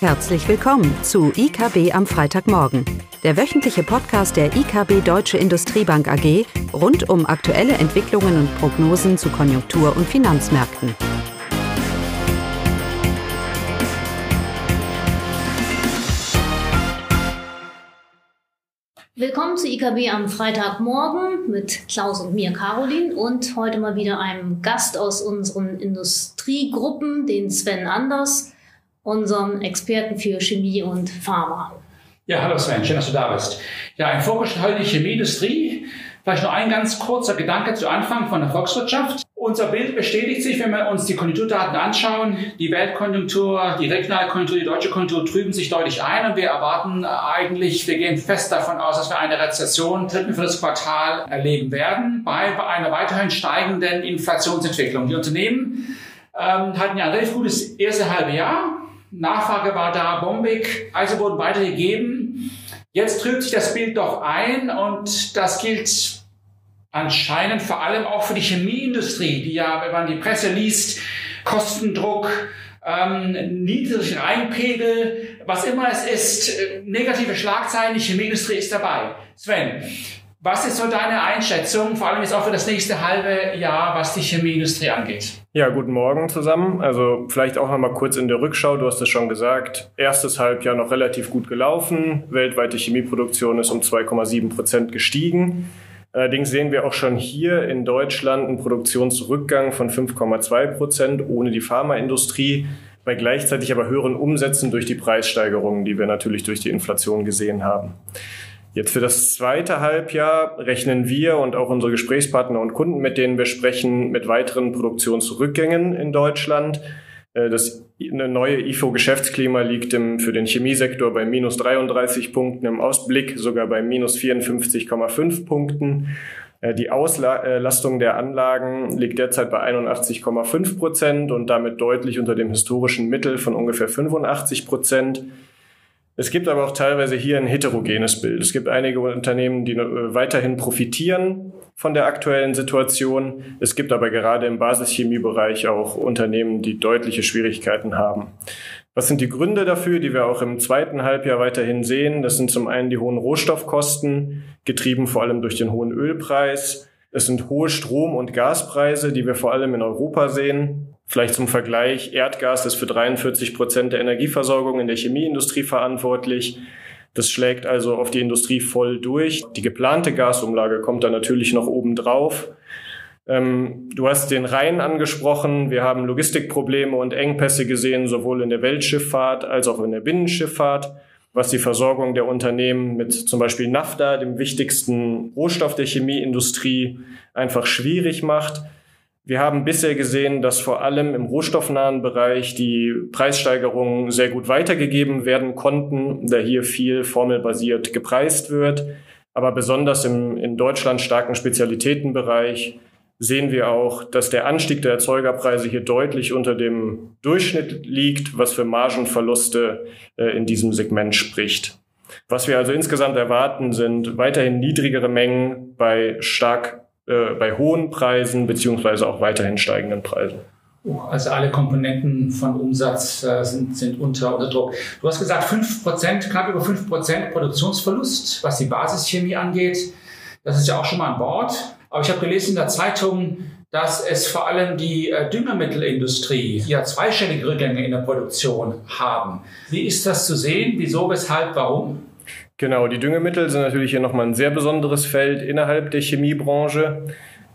Herzlich willkommen zu IKB am Freitagmorgen, der wöchentliche Podcast der IKB Deutsche Industriebank AG rund um aktuelle Entwicklungen und Prognosen zu Konjunktur- und Finanzmärkten. Willkommen zu IKB am Freitagmorgen mit Klaus und mir, Caroline, und heute mal wieder einem Gast aus unseren Industriegruppen, den Sven Anders unserem Experten für Chemie und Pharma. Ja, hallo Sven, schön, dass du da bist. Ja, ein heute die Chemieindustrie. Vielleicht noch ein ganz kurzer Gedanke zu Anfang von der Volkswirtschaft. Unser Bild bestätigt sich, wenn wir uns die Konjunkturdaten anschauen. Die Weltkonjunktur, die regionale die deutsche Konjunktur trüben sich deutlich ein und wir erwarten eigentlich, wir gehen fest davon aus, dass wir eine Rezession dritten für das Quartal erleben werden bei einer weiterhin steigenden Inflationsentwicklung. Die Unternehmen ähm, hatten ja ein relativ gutes erste halbe Jahr Nachfrage war da bombig, also wurden weitergegeben. Jetzt trübt sich das Bild doch ein und das gilt anscheinend vor allem auch für die Chemieindustrie, die ja, wenn man die Presse liest, Kostendruck, ähm, niedrig Reinpegel, was immer es ist, äh, negative Schlagzeilen, die Chemieindustrie ist dabei. Sven, was ist so deine Einschätzung, vor allem jetzt auch für das nächste halbe Jahr, was die Chemieindustrie angeht? Ja, guten Morgen zusammen. Also vielleicht auch noch mal kurz in der Rückschau. Du hast es schon gesagt. Erstes Halbjahr noch relativ gut gelaufen. Weltweite Chemieproduktion ist um 2,7 Prozent gestiegen. Allerdings sehen wir auch schon hier in Deutschland einen Produktionsrückgang von 5,2 Prozent ohne die Pharmaindustrie, bei gleichzeitig aber höheren Umsätzen durch die Preissteigerungen, die wir natürlich durch die Inflation gesehen haben. Jetzt für das zweite Halbjahr rechnen wir und auch unsere Gesprächspartner und Kunden, mit denen wir sprechen, mit weiteren Produktionsrückgängen in Deutschland. Äh, das neue IFO-Geschäftsklima liegt im, für den Chemiesektor bei minus 33 Punkten, im Ausblick sogar bei minus 54,5 Punkten. Äh, die Auslastung der Anlagen liegt derzeit bei 81,5 Prozent und damit deutlich unter dem historischen Mittel von ungefähr 85 Prozent. Es gibt aber auch teilweise hier ein heterogenes Bild. Es gibt einige Unternehmen, die äh, weiterhin profitieren von der aktuellen Situation. Es gibt aber gerade im Basischemiebereich auch Unternehmen, die deutliche Schwierigkeiten haben. Was sind die Gründe dafür, die wir auch im zweiten Halbjahr weiterhin sehen? Das sind zum einen die hohen Rohstoffkosten, getrieben vor allem durch den hohen Ölpreis. Es sind hohe Strom- und Gaspreise, die wir vor allem in Europa sehen. Vielleicht zum Vergleich, Erdgas ist für 43 Prozent der Energieversorgung in der Chemieindustrie verantwortlich. Das schlägt also auf die Industrie voll durch. Die geplante Gasumlage kommt da natürlich noch oben drauf. Ähm, du hast den Rhein angesprochen. Wir haben Logistikprobleme und Engpässe gesehen, sowohl in der Weltschifffahrt als auch in der Binnenschifffahrt, was die Versorgung der Unternehmen mit zum Beispiel Nafta, dem wichtigsten Rohstoff der Chemieindustrie, einfach schwierig macht. Wir haben bisher gesehen, dass vor allem im rohstoffnahen Bereich die Preissteigerungen sehr gut weitergegeben werden konnten, da hier viel formelbasiert gepreist wird. Aber besonders im in Deutschland starken Spezialitätenbereich sehen wir auch, dass der Anstieg der Erzeugerpreise hier deutlich unter dem Durchschnitt liegt, was für Margenverluste äh, in diesem Segment spricht. Was wir also insgesamt erwarten, sind weiterhin niedrigere Mengen bei stark äh, bei hohen Preisen beziehungsweise auch weiterhin steigenden Preisen. Also alle Komponenten von Umsatz äh, sind, sind unter, unter Druck. Du hast gesagt, 5%, knapp über 5% Produktionsverlust, was die Basischemie angeht. Das ist ja auch schon mal an Bord. Aber ich habe gelesen in der Zeitung, dass es vor allem die äh, Düngemittelindustrie ja zweistellige Rückgänge in der Produktion haben. Wie ist das zu sehen? Wieso, weshalb, warum? Genau, die Düngemittel sind natürlich hier nochmal ein sehr besonderes Feld innerhalb der Chemiebranche.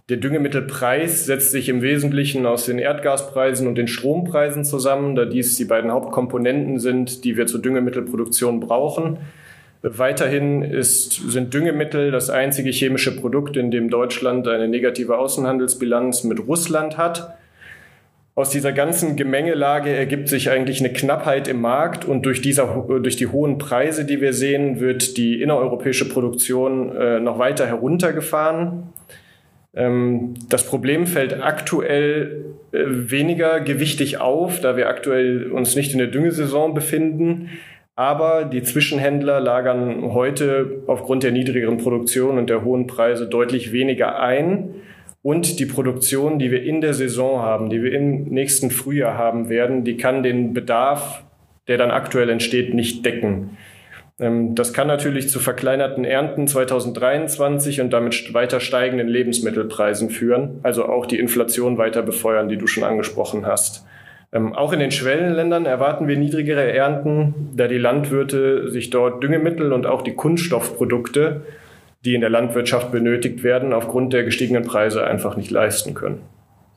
Der Düngemittelpreis setzt sich im Wesentlichen aus den Erdgaspreisen und den Strompreisen zusammen, da dies die beiden Hauptkomponenten sind, die wir zur Düngemittelproduktion brauchen. Weiterhin ist, sind Düngemittel das einzige chemische Produkt, in dem Deutschland eine negative Außenhandelsbilanz mit Russland hat. Aus dieser ganzen Gemengelage ergibt sich eigentlich eine Knappheit im Markt und durch, dieser, durch die hohen Preise, die wir sehen, wird die innereuropäische Produktion äh, noch weiter heruntergefahren. Ähm, das Problem fällt aktuell äh, weniger gewichtig auf, da wir aktuell uns nicht in der Düngesaison befinden. Aber die Zwischenhändler lagern heute aufgrund der niedrigeren Produktion und der hohen Preise deutlich weniger ein und die Produktion, die wir in der Saison haben, die wir im nächsten Frühjahr haben werden, die kann den Bedarf der dann aktuell entsteht, nicht decken. Ähm, das kann natürlich zu verkleinerten Ernten 2023 und damit weiter steigenden Lebensmittelpreisen führen, also auch die Inflation weiter befeuern, die du schon angesprochen hast. Ähm, auch in den Schwellenländern erwarten wir niedrigere Ernten, da die Landwirte sich dort Düngemittel und auch die Kunststoffprodukte, die in der Landwirtschaft benötigt werden, aufgrund der gestiegenen Preise einfach nicht leisten können.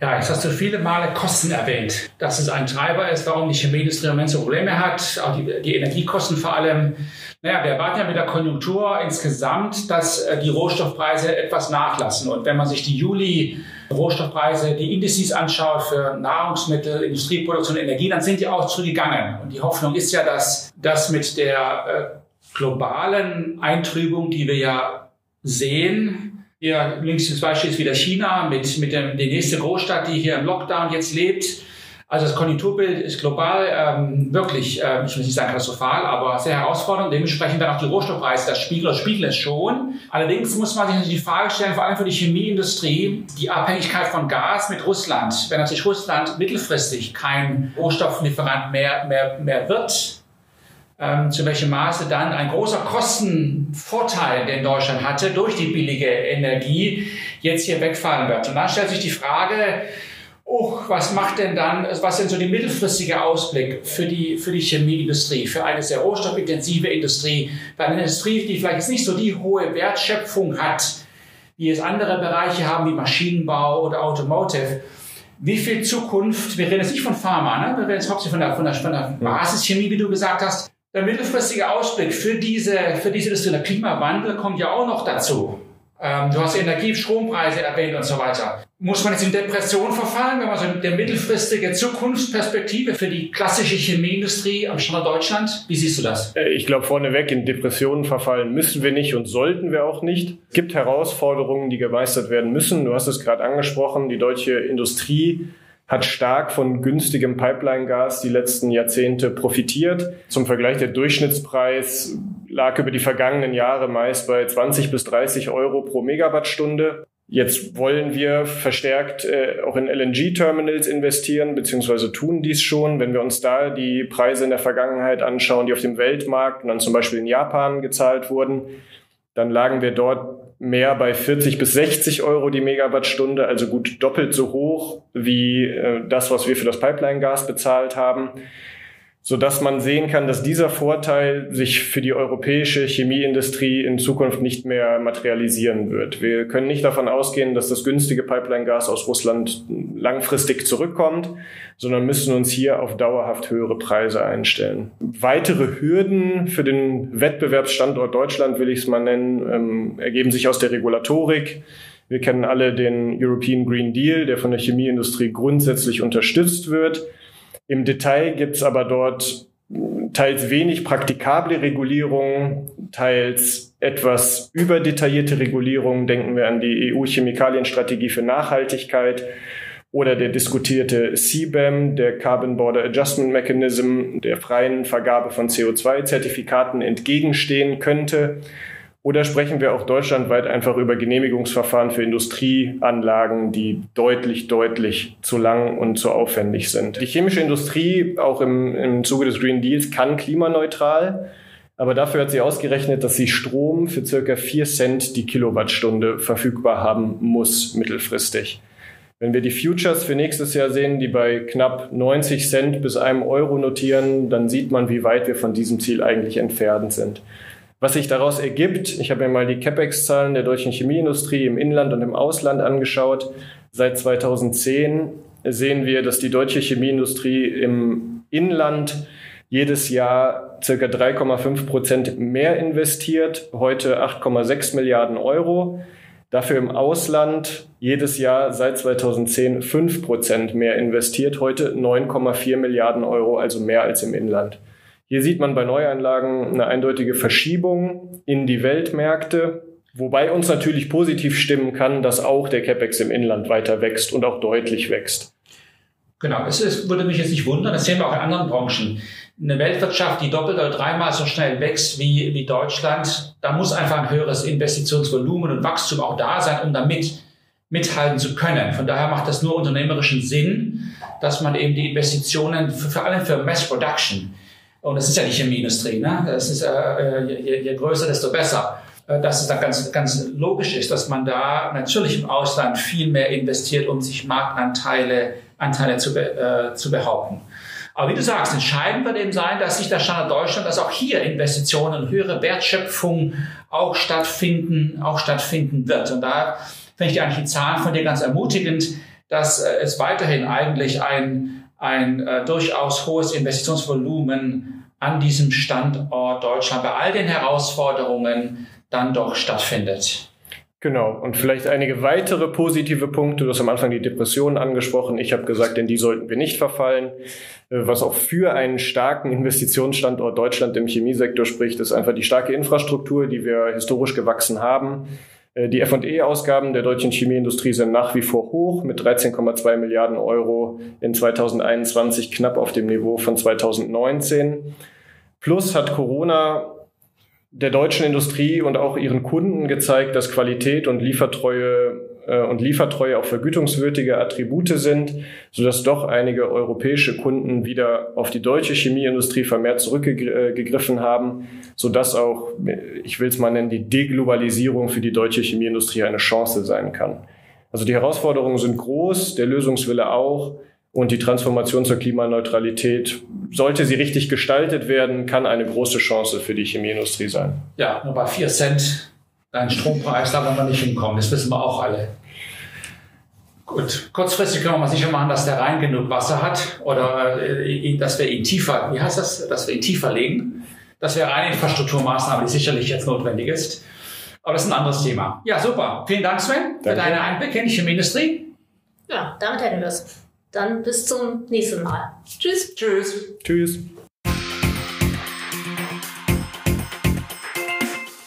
Ja, jetzt hast du viele Male Kosten erwähnt, dass es ein Treiber ist, warum die Chemieindustrie im Moment so Probleme hat, auch die, die Energiekosten vor allem. Naja, wir erwarten ja mit der Konjunktur insgesamt, dass äh, die Rohstoffpreise etwas nachlassen. Und wenn man sich die Juli Rohstoffpreise, die Indizes anschaut für Nahrungsmittel, Industrieproduktion, Energie, dann sind die auch zurückgegangen. Und die Hoffnung ist ja, dass das mit der äh, globalen Eintrübung, die wir ja sehen, hier links das Beispiel ist wieder China mit, mit dem, die nächste Großstadt, die hier im Lockdown jetzt lebt. Also das Konjunkturbild ist global ähm, wirklich, äh, ich will nicht sagen katastrophal, aber sehr herausfordernd. Dementsprechend dann auch die Rohstoffpreise, das Spiegel oder spiegeln es schon. Allerdings muss man sich natürlich die Frage stellen, vor allem für die Chemieindustrie, die Abhängigkeit von Gas mit Russland. Wenn natürlich Russland mittelfristig kein Rohstofflieferant mehr, mehr, mehr wird, ähm, zu welchem Maße dann ein großer Kostenvorteil, den Deutschland hatte durch die billige Energie, jetzt hier wegfallen wird. Und dann stellt sich die Frage, oh, was macht denn dann, was denn so die mittelfristige Ausblick für die, für die Chemieindustrie, für eine sehr rohstoffintensive Industrie, für eine Industrie, die vielleicht jetzt nicht so die hohe Wertschöpfung hat, wie es andere Bereiche haben, wie Maschinenbau oder Automotive. Wie viel Zukunft, wir reden jetzt nicht von Pharma, ne? wir reden jetzt hauptsächlich von der, von der, von der Basischemie, wie du gesagt hast, der mittelfristige Ausblick für diese, für diese Industrie, der Klimawandel kommt ja auch noch dazu. Ähm, du hast Energie, Strompreise erwähnt und so weiter. Muss man jetzt in Depression verfallen, wenn man so der mittelfristige Zukunftsperspektive für die klassische Chemieindustrie am Standort Deutschland? Wie siehst du das? Äh, ich glaube, vorneweg in Depressionen verfallen müssen wir nicht und sollten wir auch nicht. Es gibt Herausforderungen, die gemeistert werden müssen. Du hast es gerade angesprochen, die deutsche Industrie hat stark von günstigem Pipeline-Gas die letzten Jahrzehnte profitiert. Zum Vergleich, der Durchschnittspreis lag über die vergangenen Jahre meist bei 20 bis 30 Euro pro Megawattstunde. Jetzt wollen wir verstärkt äh, auch in LNG-Terminals investieren, beziehungsweise tun dies schon. Wenn wir uns da die Preise in der Vergangenheit anschauen, die auf dem Weltmarkt und dann zum Beispiel in Japan gezahlt wurden, dann lagen wir dort mehr bei 40 bis 60 Euro die Megawattstunde, also gut doppelt so hoch wie äh, das, was wir für das Pipeline-Gas bezahlt haben so dass man sehen kann, dass dieser Vorteil sich für die europäische Chemieindustrie in Zukunft nicht mehr materialisieren wird. Wir können nicht davon ausgehen, dass das günstige Pipeline-Gas aus Russland langfristig zurückkommt, sondern müssen uns hier auf dauerhaft höhere Preise einstellen. Weitere Hürden für den Wettbewerbsstandort Deutschland, will ich es mal nennen, ähm, ergeben sich aus der Regulatorik. Wir kennen alle den European Green Deal, der von der Chemieindustrie grundsätzlich unterstützt wird. Im Detail gibt es aber dort teils wenig praktikable Regulierungen, teils etwas überdetaillierte Regulierungen. Denken wir an die EU-Chemikalienstrategie für Nachhaltigkeit oder der diskutierte CBAM, der Carbon Border Adjustment Mechanism, der freien Vergabe von CO2-Zertifikaten entgegenstehen könnte. Oder sprechen wir auch deutschlandweit einfach über Genehmigungsverfahren für Industrieanlagen, die deutlich, deutlich zu lang und zu aufwendig sind. Die chemische Industrie, auch im, im Zuge des Green Deals, kann klimaneutral. Aber dafür hat sie ausgerechnet, dass sie Strom für circa vier Cent die Kilowattstunde verfügbar haben muss, mittelfristig. Wenn wir die Futures für nächstes Jahr sehen, die bei knapp 90 Cent bis einem Euro notieren, dann sieht man, wie weit wir von diesem Ziel eigentlich entfernt sind. Was sich daraus ergibt, ich habe mir mal die CapEx-Zahlen der deutschen Chemieindustrie im Inland und im Ausland angeschaut. Seit 2010 sehen wir, dass die deutsche Chemieindustrie im Inland jedes Jahr circa 3,5 Prozent mehr investiert, heute 8,6 Milliarden Euro. Dafür im Ausland jedes Jahr seit 2010 5 Prozent mehr investiert, heute 9,4 Milliarden Euro, also mehr als im Inland. Hier sieht man bei Neuanlagen eine eindeutige Verschiebung in die Weltmärkte, wobei uns natürlich positiv stimmen kann, dass auch der CapEx im Inland weiter wächst und auch deutlich wächst. Genau, es ist, würde mich jetzt nicht wundern, das sehen wir auch in anderen Branchen. Eine Weltwirtschaft, die doppelt oder dreimal so schnell wächst wie, wie Deutschland, da muss einfach ein höheres Investitionsvolumen und Wachstum auch da sein, um damit mithalten zu können. Von daher macht das nur unternehmerischen Sinn, dass man eben die Investitionen, für, vor allem für Mass Production, Und es ist ja die Chemieindustrie. Ne? Das ist, äh, je, je größer, desto besser. Äh, dass es dann ganz, ganz logisch ist, dass man da natürlich im Ausland viel mehr investiert, um sich Marktanteile Anteile zu, äh, zu behaupten. Aber wie du sagst, entscheidend wird eben sein, dass sich der Standard Deutschland, dass auch hier Investitionen höhere Wertschöpfung auch stattfinden, auch stattfinden wird. Und da finde ich eigentlich die Zahlen von dir ganz ermutigend, dass äh, es weiterhin eigentlich ein, ein äh, durchaus hohes Investitionsvolumen an diesem Standort Deutschland bei all den Herausforderungen dann doch stattfindet. Genau. Und vielleicht einige weitere positive Punkte. Du hast am Anfang die Depressionen angesprochen. Ich habe gesagt, in die sollten wir nicht verfallen. Äh, was auch für einen starken Investitionsstandort Deutschland im Chemiesektor spricht, ist einfach die starke Infrastruktur, die wir historisch gewachsen haben. Äh, die F&E-Ausgaben der deutschen Chemieindustrie sind nach wie vor hoch mit 13,2 Milliarden Euro in 2021 knapp auf dem Niveau von 2019. Plus hat Corona der deutschen Industrie und auch ihren Kunden gezeigt, dass Qualität und Liefertreue und Liefertreue auch vergütungswürdige Attribute sind, sodass doch einige europäische Kunden wieder auf die deutsche Chemieindustrie vermehrt zurückgegriffen haben, sodass auch, ich will es mal nennen, die Deglobalisierung für die deutsche Chemieindustrie eine Chance sein kann. Also die Herausforderungen sind groß, der Lösungswille auch. Und die Transformation zur Klimaneutralität, sollte sie richtig gestaltet werden, kann eine große Chance für die Chemieindustrie sein. Ja, nur bei vier Cent dein Strompreis, da wollen wir nicht hinkommen. Das wissen wir auch alle. Gut, kurzfristig können wir mal sicher machen, dass der Rhein genug Wasser hat oder äh, dass wir ihn tiefer, wie heißt das, dass wir ihn tiefer legen. Das wäre eine Infrastrukturmaßnahme, die sicherlich jetzt notwendig ist. Aber das ist ein anderes Thema. Ja, super. Vielen Dank, Sven, Danke. für deine Einblicke in die Chemieindustrie. Ja, damit hätten wir es. Dann bis zum nächsten Mal. Tschüss. Tschüss. Tschüss.